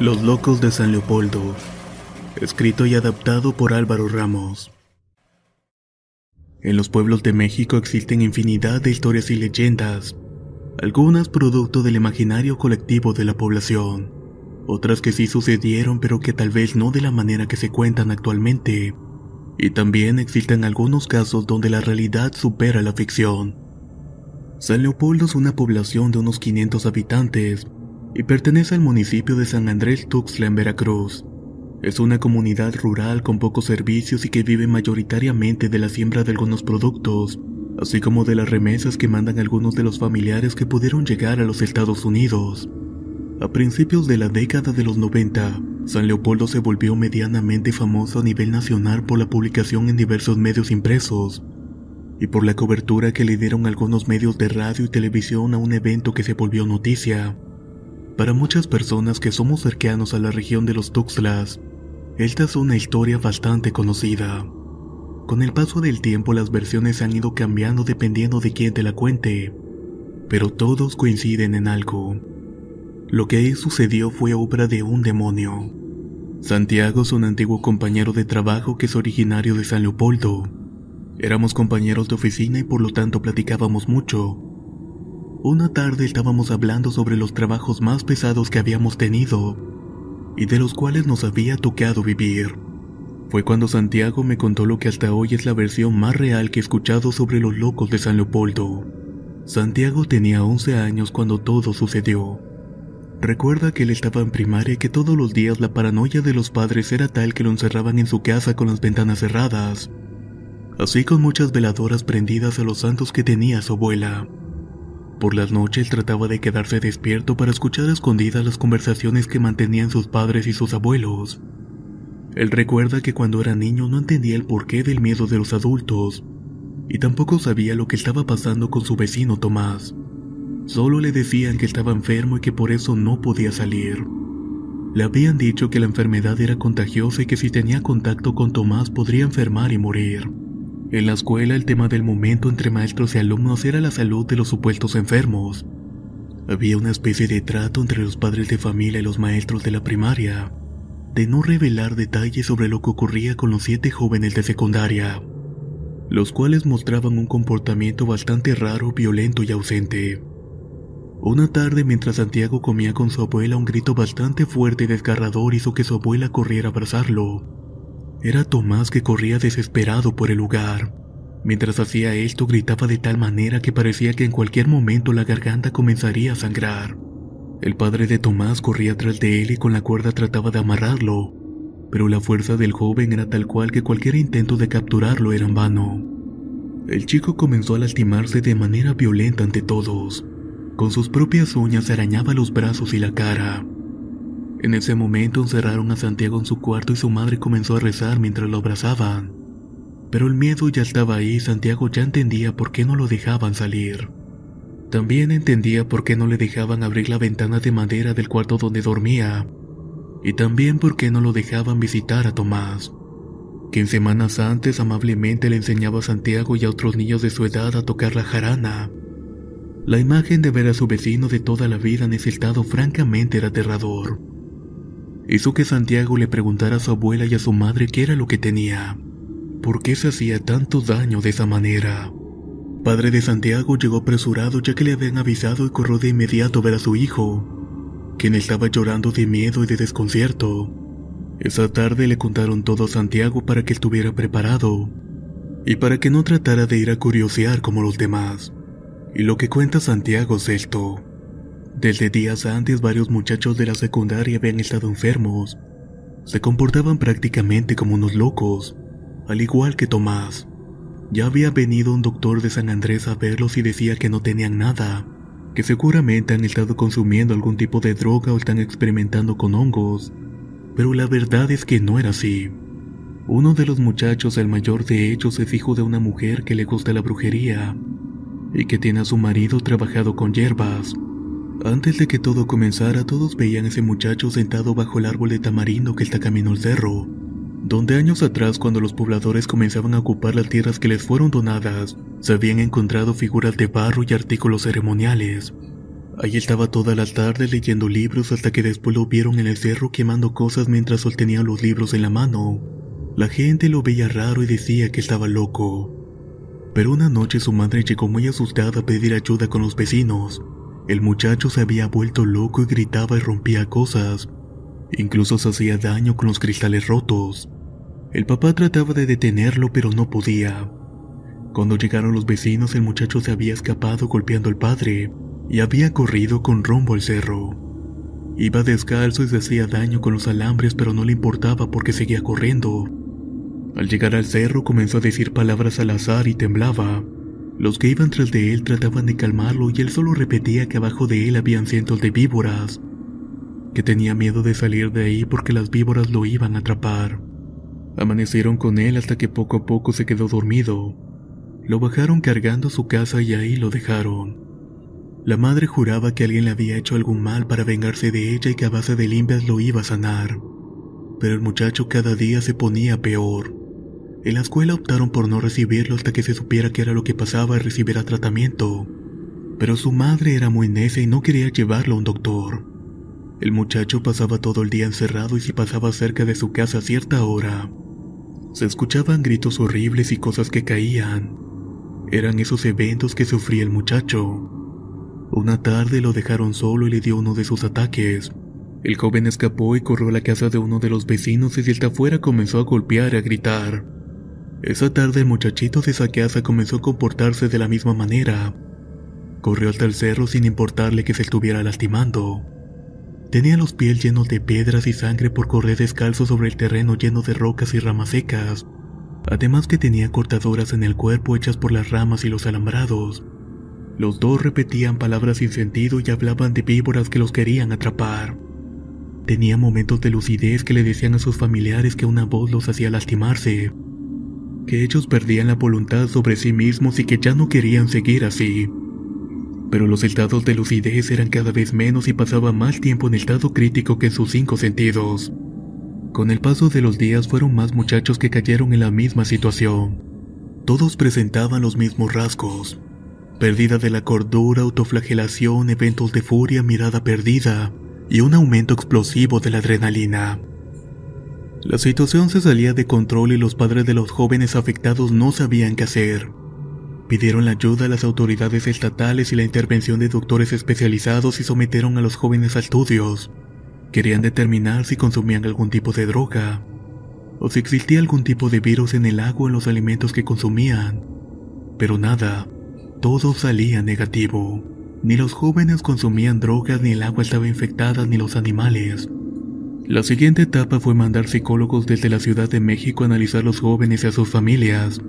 Los locos de San Leopoldo. Escrito y adaptado por Álvaro Ramos. En los pueblos de México existen infinidad de historias y leyendas, algunas producto del imaginario colectivo de la población, otras que sí sucedieron pero que tal vez no de la manera que se cuentan actualmente, y también existen algunos casos donde la realidad supera la ficción. San Leopoldo es una población de unos 500 habitantes y pertenece al municipio de San Andrés Tuxtla en Veracruz. Es una comunidad rural con pocos servicios y que vive mayoritariamente de la siembra de algunos productos, así como de las remesas que mandan algunos de los familiares que pudieron llegar a los Estados Unidos. A principios de la década de los 90, San Leopoldo se volvió medianamente famoso a nivel nacional por la publicación en diversos medios impresos y por la cobertura que le dieron algunos medios de radio y televisión a un evento que se volvió noticia. Para muchas personas que somos cercanos a la región de los Tuxtlas, esta es una historia bastante conocida. Con el paso del tiempo las versiones han ido cambiando dependiendo de quién te la cuente, pero todos coinciden en algo. Lo que ahí sucedió fue obra de un demonio. Santiago es un antiguo compañero de trabajo que es originario de San Leopoldo. Éramos compañeros de oficina y por lo tanto platicábamos mucho. Una tarde estábamos hablando sobre los trabajos más pesados que habíamos tenido y de los cuales nos había tocado vivir. Fue cuando Santiago me contó lo que hasta hoy es la versión más real que he escuchado sobre los locos de San Leopoldo. Santiago tenía 11 años cuando todo sucedió. Recuerda que él estaba en primaria y que todos los días la paranoia de los padres era tal que lo encerraban en su casa con las ventanas cerradas, así con muchas veladoras prendidas a los santos que tenía su abuela. Por las noches trataba de quedarse despierto para escuchar a escondidas las conversaciones que mantenían sus padres y sus abuelos. Él recuerda que cuando era niño no entendía el porqué del miedo de los adultos, y tampoco sabía lo que estaba pasando con su vecino Tomás. Solo le decían que estaba enfermo y que por eso no podía salir. Le habían dicho que la enfermedad era contagiosa y que si tenía contacto con Tomás podría enfermar y morir. En la escuela el tema del momento entre maestros y alumnos era la salud de los supuestos enfermos. Había una especie de trato entre los padres de familia y los maestros de la primaria, de no revelar detalles sobre lo que ocurría con los siete jóvenes de secundaria, los cuales mostraban un comportamiento bastante raro, violento y ausente. Una tarde mientras Santiago comía con su abuela un grito bastante fuerte y desgarrador hizo que su abuela corriera a abrazarlo. Era Tomás que corría desesperado por el lugar. Mientras hacía esto gritaba de tal manera que parecía que en cualquier momento la garganta comenzaría a sangrar. El padre de Tomás corría tras de él y con la cuerda trataba de amarrarlo, pero la fuerza del joven era tal cual que cualquier intento de capturarlo era en vano. El chico comenzó a lastimarse de manera violenta ante todos. Con sus propias uñas arañaba los brazos y la cara. En ese momento encerraron a Santiago en su cuarto y su madre comenzó a rezar mientras lo abrazaban. Pero el miedo ya estaba ahí y Santiago ya entendía por qué no lo dejaban salir. También entendía por qué no le dejaban abrir la ventana de madera del cuarto donde dormía. Y también por qué no lo dejaban visitar a Tomás, quien semanas antes amablemente le enseñaba a Santiago y a otros niños de su edad a tocar la jarana. La imagen de ver a su vecino de toda la vida en ese estado francamente era aterrador hizo que Santiago le preguntara a su abuela y a su madre qué era lo que tenía. ¿Por qué se hacía tanto daño de esa manera? Padre de Santiago llegó apresurado ya que le habían avisado y corrió de inmediato a ver a su hijo, quien estaba llorando de miedo y de desconcierto. Esa tarde le contaron todo a Santiago para que estuviera preparado y para que no tratara de ir a curiosear como los demás. Y lo que cuenta Santiago es esto. Desde días antes varios muchachos de la secundaria habían estado enfermos. Se comportaban prácticamente como unos locos, al igual que Tomás. Ya había venido un doctor de San Andrés a verlos y decía que no tenían nada, que seguramente han estado consumiendo algún tipo de droga o están experimentando con hongos. Pero la verdad es que no era así. Uno de los muchachos, el mayor de ellos, es hijo de una mujer que le gusta la brujería y que tiene a su marido trabajado con hierbas. Antes de que todo comenzara, todos veían a ese muchacho sentado bajo el árbol de tamarindo que está camino al cerro donde años atrás cuando los pobladores comenzaban a ocupar las tierras que les fueron donadas, se habían encontrado figuras de barro y artículos ceremoniales. Allí estaba todas las tardes leyendo libros hasta que después lo vieron en el cerro quemando cosas mientras sostenía los libros en la mano. La gente lo veía raro y decía que estaba loco. Pero una noche su madre llegó muy asustada a pedir ayuda con los vecinos. El muchacho se había vuelto loco y gritaba y rompía cosas. Incluso se hacía daño con los cristales rotos. El papá trataba de detenerlo pero no podía. Cuando llegaron los vecinos el muchacho se había escapado golpeando al padre y había corrido con rumbo al cerro. Iba descalzo y se hacía daño con los alambres pero no le importaba porque seguía corriendo. Al llegar al cerro comenzó a decir palabras al azar y temblaba. Los que iban tras de él trataban de calmarlo y él solo repetía que abajo de él habían cientos de víboras, que tenía miedo de salir de ahí porque las víboras lo iban a atrapar. Amanecieron con él hasta que poco a poco se quedó dormido. Lo bajaron cargando a su casa y ahí lo dejaron. La madre juraba que alguien le había hecho algún mal para vengarse de ella y que a base de limpias lo iba a sanar. Pero el muchacho cada día se ponía peor. En la escuela optaron por no recibirlo hasta que se supiera qué era lo que pasaba y recibiera tratamiento. Pero su madre era muy necia y no quería llevarlo a un doctor. El muchacho pasaba todo el día encerrado y si pasaba cerca de su casa a cierta hora, se escuchaban gritos horribles y cosas que caían. Eran esos eventos que sufría el muchacho. Una tarde lo dejaron solo y le dio uno de sus ataques. El joven escapó y corrió a la casa de uno de los vecinos y desde afuera comenzó a golpear y a gritar. Esa tarde el muchachito de esa casa comenzó a comportarse de la misma manera. Corrió hasta el cerro sin importarle que se estuviera lastimando. Tenía los pies llenos de piedras y sangre por correr descalzo sobre el terreno lleno de rocas y ramas secas. Además que tenía cortadoras en el cuerpo hechas por las ramas y los alambrados. Los dos repetían palabras sin sentido y hablaban de víboras que los querían atrapar. Tenía momentos de lucidez que le decían a sus familiares que una voz los hacía lastimarse, que ellos perdían la voluntad sobre sí mismos y que ya no querían seguir así pero los estados de lucidez eran cada vez menos y pasaba más tiempo en estado crítico que en sus cinco sentidos. Con el paso de los días fueron más muchachos que cayeron en la misma situación. Todos presentaban los mismos rasgos. Pérdida de la cordura, autoflagelación, eventos de furia, mirada perdida y un aumento explosivo de la adrenalina. La situación se salía de control y los padres de los jóvenes afectados no sabían qué hacer. Pidieron la ayuda a las autoridades estatales y la intervención de doctores especializados y sometieron a los jóvenes a estudios. Querían determinar si consumían algún tipo de droga o si existía algún tipo de virus en el agua o en los alimentos que consumían. Pero nada, todo salía negativo. Ni los jóvenes consumían drogas, ni el agua estaba infectada, ni los animales. La siguiente etapa fue mandar psicólogos desde la Ciudad de México a analizar a los jóvenes y a sus familias.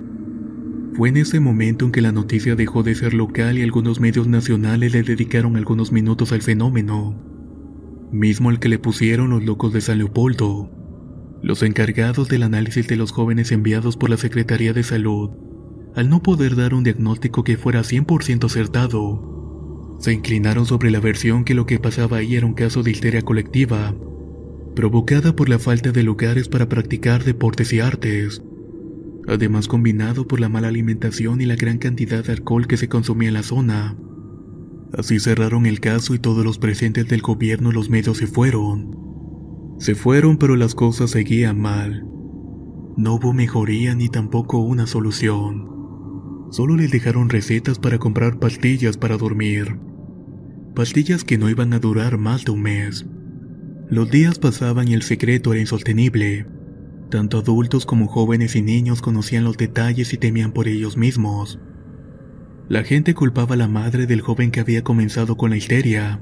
Fue en ese momento en que la noticia dejó de ser local y algunos medios nacionales le dedicaron algunos minutos al fenómeno, mismo al que le pusieron los locos de San Leopoldo, los encargados del análisis de los jóvenes enviados por la Secretaría de Salud, al no poder dar un diagnóstico que fuera 100% acertado, se inclinaron sobre la versión que lo que pasaba ahí era un caso de histeria colectiva, provocada por la falta de lugares para practicar deportes y artes además combinado por la mala alimentación y la gran cantidad de alcohol que se consumía en la zona. Así cerraron el caso y todos los presentes del gobierno y los medios se fueron. Se fueron pero las cosas seguían mal. No hubo mejoría ni tampoco una solución. Solo les dejaron recetas para comprar pastillas para dormir. Pastillas que no iban a durar más de un mes. Los días pasaban y el secreto era insostenible. Tanto adultos como jóvenes y niños conocían los detalles y temían por ellos mismos. La gente culpaba a la madre del joven que había comenzado con la histeria.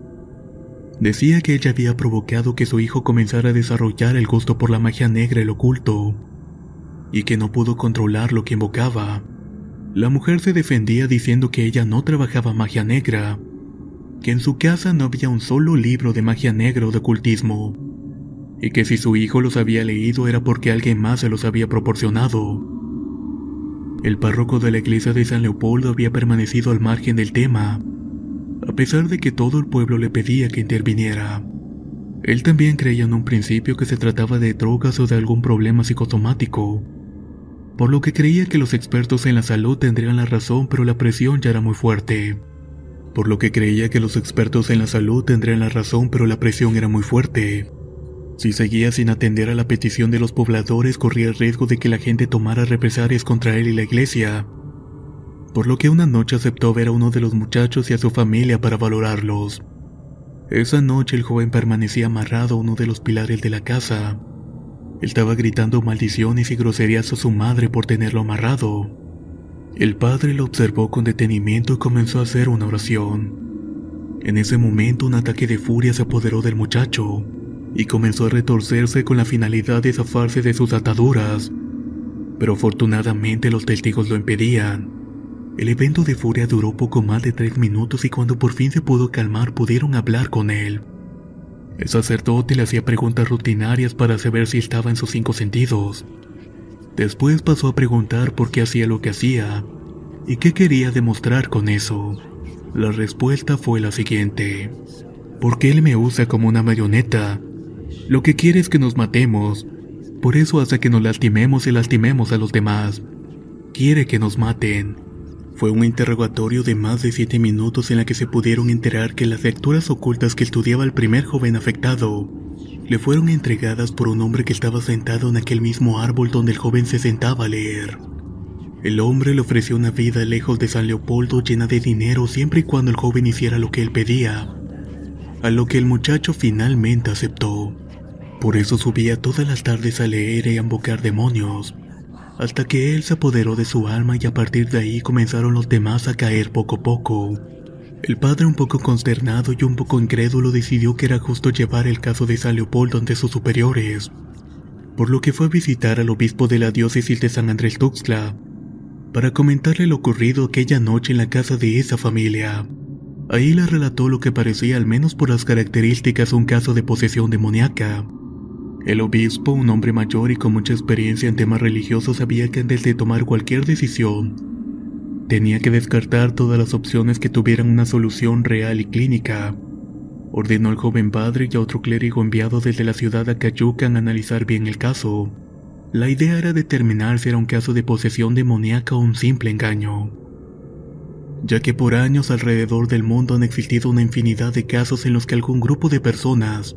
Decía que ella había provocado que su hijo comenzara a desarrollar el gusto por la magia negra y el oculto, y que no pudo controlar lo que invocaba. La mujer se defendía diciendo que ella no trabajaba magia negra, que en su casa no había un solo libro de magia negra o de ocultismo, y que si su hijo los había leído era porque alguien más se los había proporcionado. El párroco de la iglesia de San Leopoldo había permanecido al margen del tema, a pesar de que todo el pueblo le pedía que interviniera. Él también creía en un principio que se trataba de drogas o de algún problema psicosomático, por lo que creía que los expertos en la salud tendrían la razón pero la presión ya era muy fuerte. Por lo que creía que los expertos en la salud tendrían la razón pero la presión era muy fuerte. Si seguía sin atender a la petición de los pobladores corría el riesgo de que la gente tomara represalias contra él y la iglesia, por lo que una noche aceptó ver a uno de los muchachos y a su familia para valorarlos. Esa noche el joven permanecía amarrado a uno de los pilares de la casa. estaba gritando maldiciones y groserías a su madre por tenerlo amarrado. El padre lo observó con detenimiento y comenzó a hacer una oración. En ese momento un ataque de furia se apoderó del muchacho y comenzó a retorcerse con la finalidad de zafarse de sus ataduras. Pero afortunadamente los testigos lo impedían. El evento de furia duró poco más de tres minutos y cuando por fin se pudo calmar pudieron hablar con él. El sacerdote le hacía preguntas rutinarias para saber si estaba en sus cinco sentidos. Después pasó a preguntar por qué hacía lo que hacía y qué quería demostrar con eso. La respuesta fue la siguiente. Porque él me usa como una marioneta. Lo que quiere es que nos matemos. Por eso hace que nos lastimemos y lastimemos a los demás. Quiere que nos maten. Fue un interrogatorio de más de siete minutos en la que se pudieron enterar que las lecturas ocultas que estudiaba el primer joven afectado le fueron entregadas por un hombre que estaba sentado en aquel mismo árbol donde el joven se sentaba a leer. El hombre le ofreció una vida lejos de San Leopoldo llena de dinero siempre y cuando el joven hiciera lo que él pedía, a lo que el muchacho finalmente aceptó. Por eso subía todas las tardes a leer y a invocar demonios hasta que él se apoderó de su alma y a partir de ahí comenzaron los demás a caer poco a poco. El padre un poco consternado y un poco incrédulo decidió que era justo llevar el caso de San Leopoldo ante sus superiores, por lo que fue a visitar al obispo de la diócesis de San Andrés Tuxtla para comentarle lo ocurrido aquella noche en la casa de esa familia. Ahí le relató lo que parecía al menos por las características un caso de posesión demoníaca. El obispo, un hombre mayor y con mucha experiencia en temas religiosos, sabía que antes de tomar cualquier decisión, tenía que descartar todas las opciones que tuvieran una solución real y clínica. Ordenó al joven padre y a otro clérigo enviado desde la ciudad a Cayucan a analizar bien el caso. La idea era determinar si era un caso de posesión demoníaca o un simple engaño, ya que por años alrededor del mundo han existido una infinidad de casos en los que algún grupo de personas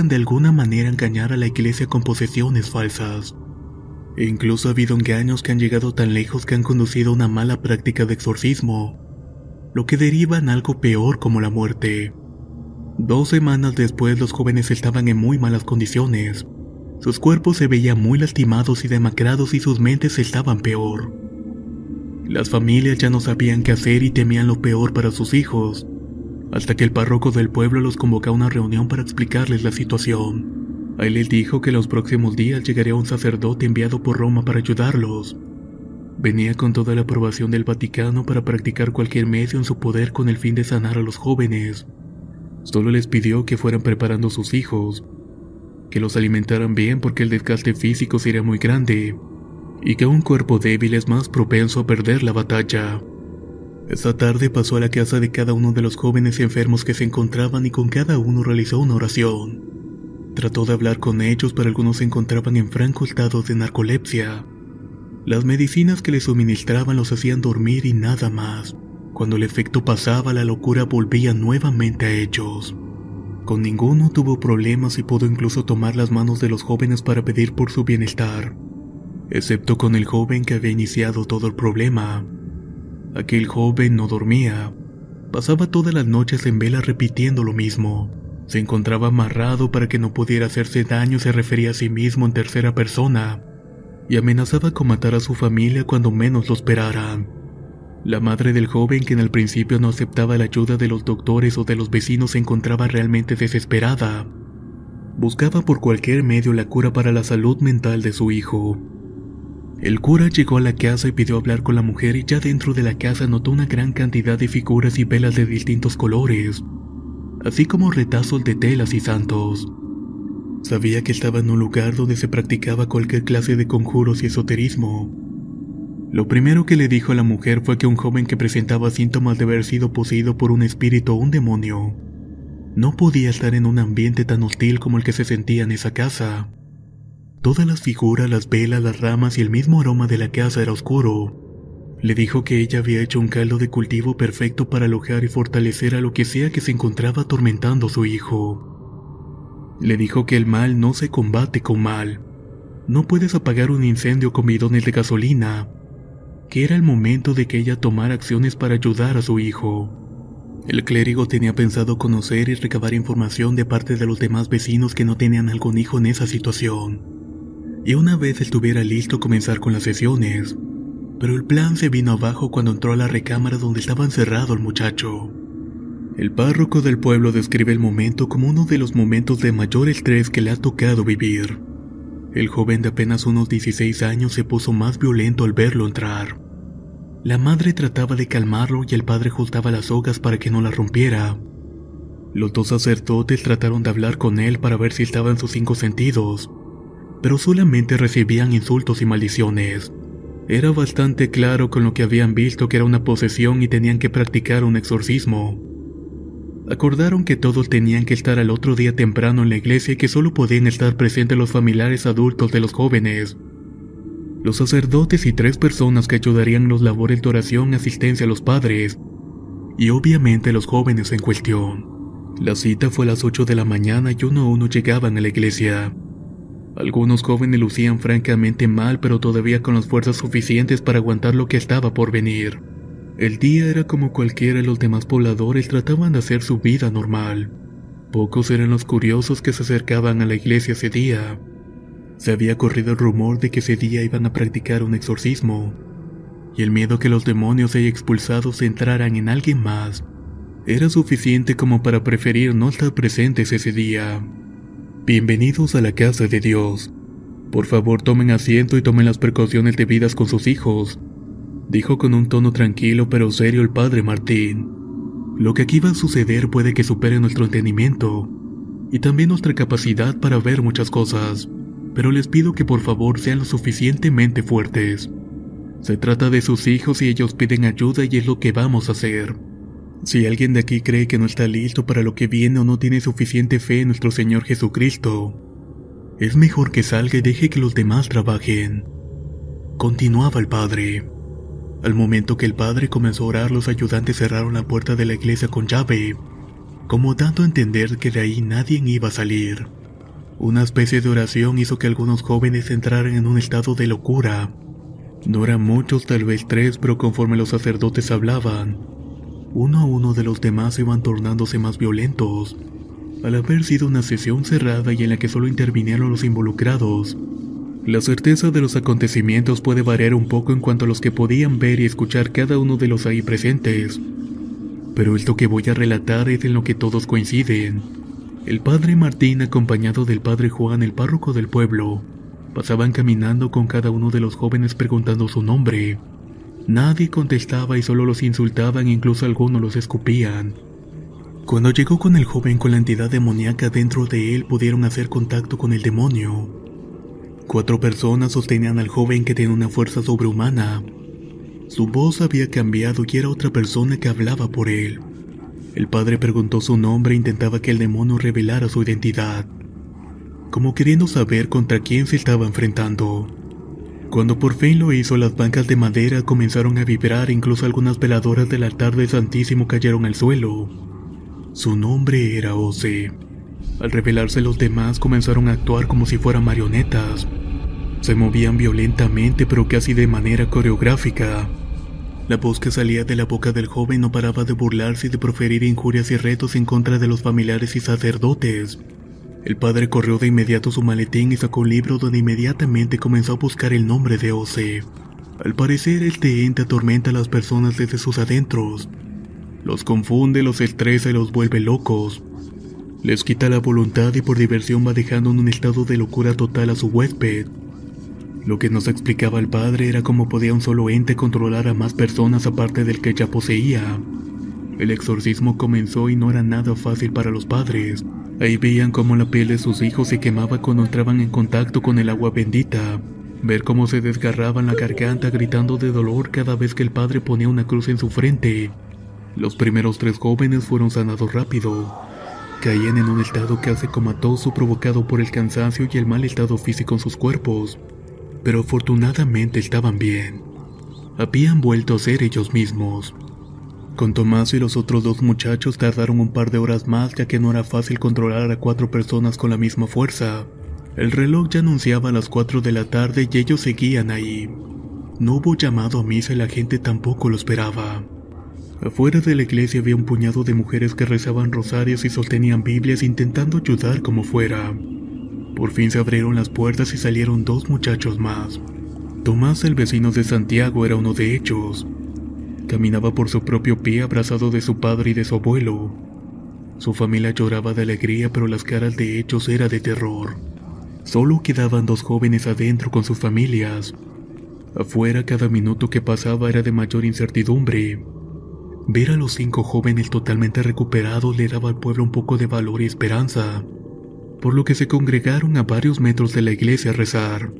De alguna manera engañar a la iglesia con posesiones falsas. Incluso ha habido engaños que han llegado tan lejos que han conducido a una mala práctica de exorcismo, lo que deriva en algo peor como la muerte. Dos semanas después los jóvenes estaban en muy malas condiciones. Sus cuerpos se veían muy lastimados y demacrados y sus mentes estaban peor. Las familias ya no sabían qué hacer y temían lo peor para sus hijos, hasta que el párroco del pueblo los convocó a una reunión para explicarles la situación. A él les dijo que los próximos días llegaría un sacerdote enviado por Roma para ayudarlos. Venía con toda la aprobación del Vaticano para practicar cualquier medio en su poder con el fin de sanar a los jóvenes. Solo les pidió que fueran preparando sus hijos, que los alimentaran bien porque el desgaste físico sería muy grande, y que un cuerpo débil es más propenso a perder la batalla. Esa tarde pasó a la casa de cada uno de los jóvenes enfermos que se encontraban y con cada uno realizó una oración. Trató de hablar con ellos, pero algunos se encontraban en franco estado de narcolepsia. Las medicinas que les suministraban los hacían dormir y nada más. Cuando el efecto pasaba, la locura volvía nuevamente a ellos. Con ninguno tuvo problemas y pudo incluso tomar las manos de los jóvenes para pedir por su bienestar, excepto con el joven que había iniciado todo el problema. Aquel joven no dormía. Pasaba todas las noches en vela repitiendo lo mismo. Se encontraba amarrado para que no pudiera hacerse daño, se refería a sí mismo en tercera persona, y amenazaba con matar a su familia cuando menos lo esperaran. La madre del joven, que en el principio no aceptaba la ayuda de los doctores o de los vecinos, se encontraba realmente desesperada. Buscaba por cualquier medio la cura para la salud mental de su hijo. El cura llegó a la casa y pidió hablar con la mujer y ya dentro de la casa notó una gran cantidad de figuras y velas de distintos colores, así como retazos de telas y santos. Sabía que estaba en un lugar donde se practicaba cualquier clase de conjuros y esoterismo. Lo primero que le dijo a la mujer fue que un joven que presentaba síntomas de haber sido poseído por un espíritu o un demonio no podía estar en un ambiente tan hostil como el que se sentía en esa casa. Todas las figuras, las velas, las ramas y el mismo aroma de la casa era oscuro. Le dijo que ella había hecho un caldo de cultivo perfecto para alojar y fortalecer a lo que sea que se encontraba atormentando a su hijo. Le dijo que el mal no se combate con mal. No puedes apagar un incendio con bidones de gasolina. Que era el momento de que ella tomara acciones para ayudar a su hijo. El clérigo tenía pensado conocer y recabar información de parte de los demás vecinos que no tenían algún hijo en esa situación y una vez estuviera listo comenzar con las sesiones. Pero el plan se vino abajo cuando entró a la recámara donde estaba encerrado el muchacho. El párroco del pueblo describe el momento como uno de los momentos de mayor estrés que le ha tocado vivir. El joven de apenas unos 16 años se puso más violento al verlo entrar. La madre trataba de calmarlo y el padre juntaba las sogas para que no las rompiera. Los dos sacerdotes trataron de hablar con él para ver si estaba en sus cinco sentidos, pero solamente recibían insultos y maldiciones. Era bastante claro con lo que habían visto que era una posesión y tenían que practicar un exorcismo. Acordaron que todos tenían que estar al otro día temprano en la iglesia y que solo podían estar presentes los familiares adultos de los jóvenes. Los sacerdotes y tres personas que ayudarían los labores de oración y asistencia a los padres, y obviamente los jóvenes en cuestión. La cita fue a las 8 de la mañana y uno a uno llegaban a la iglesia. Algunos jóvenes lucían francamente mal, pero todavía con las fuerzas suficientes para aguantar lo que estaba por venir. El día era como cualquiera de los demás pobladores trataban de hacer su vida normal. Pocos eran los curiosos que se acercaban a la iglesia ese día. Se había corrido el rumor de que ese día iban a practicar un exorcismo, y el miedo que los demonios ahí expulsados entraran en alguien más era suficiente como para preferir no estar presentes ese día. Bienvenidos a la casa de Dios. Por favor tomen asiento y tomen las precauciones debidas con sus hijos, dijo con un tono tranquilo pero serio el padre Martín. Lo que aquí va a suceder puede que supere nuestro entendimiento y también nuestra capacidad para ver muchas cosas, pero les pido que por favor sean lo suficientemente fuertes. Se trata de sus hijos y ellos piden ayuda y es lo que vamos a hacer. Si alguien de aquí cree que no está listo para lo que viene o no tiene suficiente fe en nuestro Señor Jesucristo, es mejor que salga y deje que los demás trabajen. Continuaba el padre. Al momento que el padre comenzó a orar, los ayudantes cerraron la puerta de la iglesia con llave, como dando a entender que de ahí nadie iba a salir. Una especie de oración hizo que algunos jóvenes entraran en un estado de locura. No eran muchos, tal vez tres, pero conforme los sacerdotes hablaban, uno a uno de los demás iban tornándose más violentos. Al haber sido una sesión cerrada y en la que solo intervinieron los involucrados, la certeza de los acontecimientos puede variar un poco en cuanto a los que podían ver y escuchar cada uno de los ahí presentes. Pero esto que voy a relatar es en lo que todos coinciden. El padre Martín, acompañado del padre Juan, el párroco del pueblo, pasaban caminando con cada uno de los jóvenes preguntando su nombre. Nadie contestaba y solo los insultaban, incluso algunos los escupían. Cuando llegó con el joven con la entidad demoníaca dentro de él, pudieron hacer contacto con el demonio. Cuatro personas sostenían al joven que tenía una fuerza sobrehumana. Su voz había cambiado y era otra persona que hablaba por él. El padre preguntó su nombre e intentaba que el demonio revelara su identidad, como queriendo saber contra quién se estaba enfrentando. Cuando por fin lo hizo, las bancas de madera comenzaron a vibrar incluso algunas veladoras del altar del Santísimo cayeron al suelo. Su nombre era Ose. Al revelarse los demás comenzaron a actuar como si fueran marionetas. Se movían violentamente pero casi de manera coreográfica. La voz que salía de la boca del joven no paraba de burlarse y de proferir injurias y retos en contra de los familiares y sacerdotes. El padre corrió de inmediato su maletín y sacó un libro donde inmediatamente comenzó a buscar el nombre de Ose. Al parecer este ente atormenta a las personas desde sus adentros. Los confunde, los estresa y los vuelve locos. Les quita la voluntad y por diversión va dejando en un estado de locura total a su huésped. Lo que nos explicaba el padre era cómo podía un solo ente controlar a más personas aparte del que ya poseía. El exorcismo comenzó y no era nada fácil para los padres. Ahí veían cómo la piel de sus hijos se quemaba cuando entraban en contacto con el agua bendita. Ver cómo se desgarraban la garganta gritando de dolor cada vez que el padre ponía una cruz en su frente. Los primeros tres jóvenes fueron sanados rápido. Caían en un estado casi comatoso provocado por el cansancio y el mal estado físico en sus cuerpos. Pero afortunadamente estaban bien. Habían vuelto a ser ellos mismos. Con Tomás y los otros dos muchachos tardaron un par de horas más ya que no era fácil controlar a cuatro personas con la misma fuerza. El reloj ya anunciaba las 4 de la tarde y ellos seguían ahí. No hubo llamado a misa y la gente tampoco lo esperaba. Afuera de la iglesia había un puñado de mujeres que rezaban rosarios y sostenían Biblias intentando ayudar como fuera. Por fin se abrieron las puertas y salieron dos muchachos más. Tomás, el vecino de Santiago, era uno de ellos. Caminaba por su propio pie abrazado de su padre y de su abuelo. Su familia lloraba de alegría, pero las caras de ellos era de terror. Solo quedaban dos jóvenes adentro con sus familias. Afuera cada minuto que pasaba era de mayor incertidumbre. Ver a los cinco jóvenes totalmente recuperados le daba al pueblo un poco de valor y esperanza, por lo que se congregaron a varios metros de la iglesia a rezar.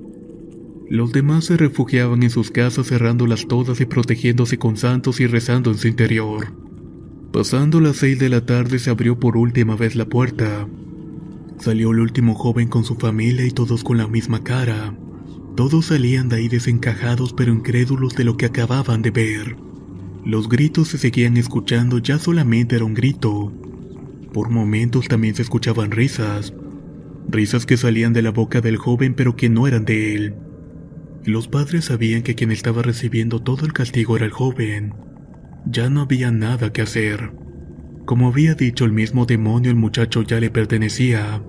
Los demás se refugiaban en sus casas cerrándolas todas y protegiéndose con santos y rezando en su interior. Pasando las seis de la tarde se abrió por última vez la puerta. Salió el último joven con su familia y todos con la misma cara. Todos salían de ahí desencajados pero incrédulos de lo que acababan de ver. Los gritos se seguían escuchando, ya solamente era un grito. Por momentos también se escuchaban risas. Risas que salían de la boca del joven pero que no eran de él. Los padres sabían que quien estaba recibiendo todo el castigo era el joven. Ya no había nada que hacer. Como había dicho el mismo demonio, el muchacho ya le pertenecía.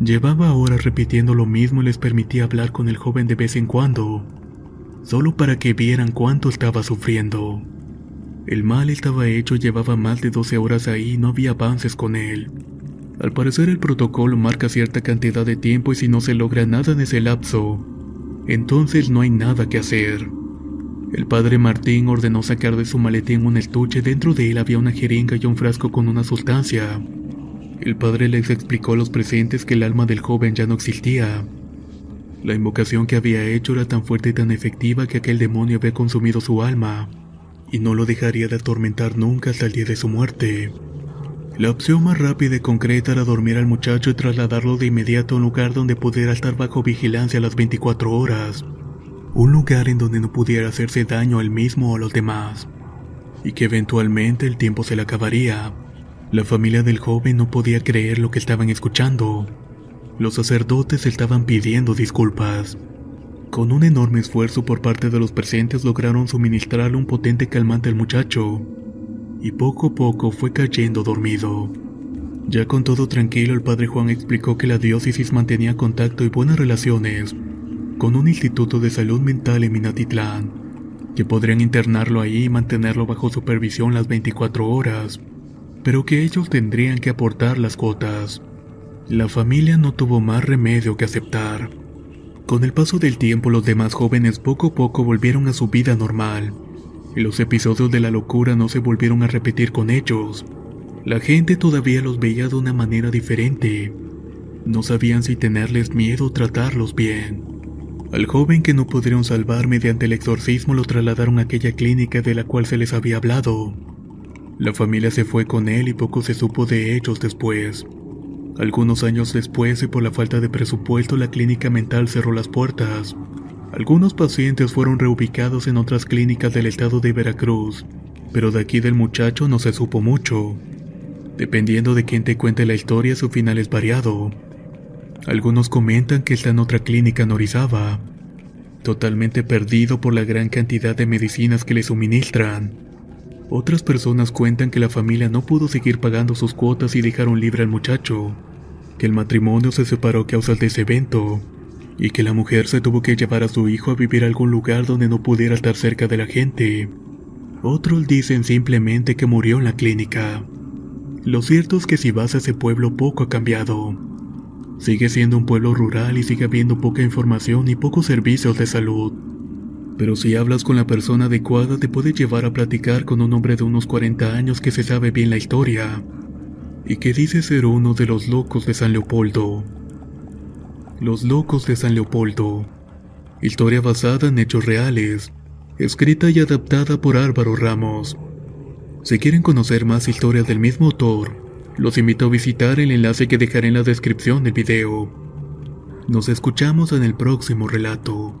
Llevaba horas repitiendo lo mismo y les permitía hablar con el joven de vez en cuando, solo para que vieran cuánto estaba sufriendo. El mal estaba hecho llevaba más de 12 horas ahí y no había avances con él. Al parecer el protocolo marca cierta cantidad de tiempo y si no se logra nada en ese lapso, entonces no hay nada que hacer. El padre Martín ordenó sacar de su maletín un estuche, dentro de él había una jeringa y un frasco con una sustancia. El padre les explicó a los presentes que el alma del joven ya no existía. La invocación que había hecho era tan fuerte y tan efectiva que aquel demonio había consumido su alma, y no lo dejaría de atormentar nunca hasta el día de su muerte. La opción más rápida y concreta era dormir al muchacho y trasladarlo de inmediato a un lugar donde pudiera estar bajo vigilancia las 24 horas. Un lugar en donde no pudiera hacerse daño al mismo o a los demás. Y que eventualmente el tiempo se le acabaría. La familia del joven no podía creer lo que estaban escuchando. Los sacerdotes estaban pidiendo disculpas. Con un enorme esfuerzo por parte de los presentes lograron suministrarle un potente calmante al muchacho, y poco a poco fue cayendo dormido. Ya con todo tranquilo, el padre Juan explicó que la diócesis mantenía contacto y buenas relaciones con un instituto de salud mental en Minatitlán, que podrían internarlo ahí y mantenerlo bajo supervisión las 24 horas, pero que ellos tendrían que aportar las cuotas. La familia no tuvo más remedio que aceptar. Con el paso del tiempo los demás jóvenes poco a poco volvieron a su vida normal, y los episodios de la locura no se volvieron a repetir con ellos. La gente todavía los veía de una manera diferente. No sabían si tenerles miedo o tratarlos bien. Al joven que no pudieron salvar mediante el exorcismo lo trasladaron a aquella clínica de la cual se les había hablado. La familia se fue con él y poco se supo de ellos después. Algunos años después y por la falta de presupuesto la clínica mental cerró las puertas. Algunos pacientes fueron reubicados en otras clínicas del estado de Veracruz, pero de aquí del muchacho no se supo mucho. Dependiendo de quién te cuente la historia, su final es variado. Algunos comentan que está en otra clínica en Orizaba, totalmente perdido por la gran cantidad de medicinas que le suministran. Otras personas cuentan que la familia no pudo seguir pagando sus cuotas y dejaron libre al muchacho, que el matrimonio se separó a causa de ese evento, y que la mujer se tuvo que llevar a su hijo a vivir a algún lugar donde no pudiera estar cerca de la gente. Otros dicen simplemente que murió en la clínica. Lo cierto es que si vas a ese pueblo poco ha cambiado. Sigue siendo un pueblo rural y sigue habiendo poca información y pocos servicios de salud. Pero si hablas con la persona adecuada te puede llevar a platicar con un hombre de unos 40 años que se sabe bien la historia y que dice ser uno de los locos de San Leopoldo. Los locos de San Leopoldo. Historia basada en hechos reales, escrita y adaptada por Álvaro Ramos. Si quieren conocer más historias del mismo autor, los invito a visitar el enlace que dejaré en la descripción del video. Nos escuchamos en el próximo relato.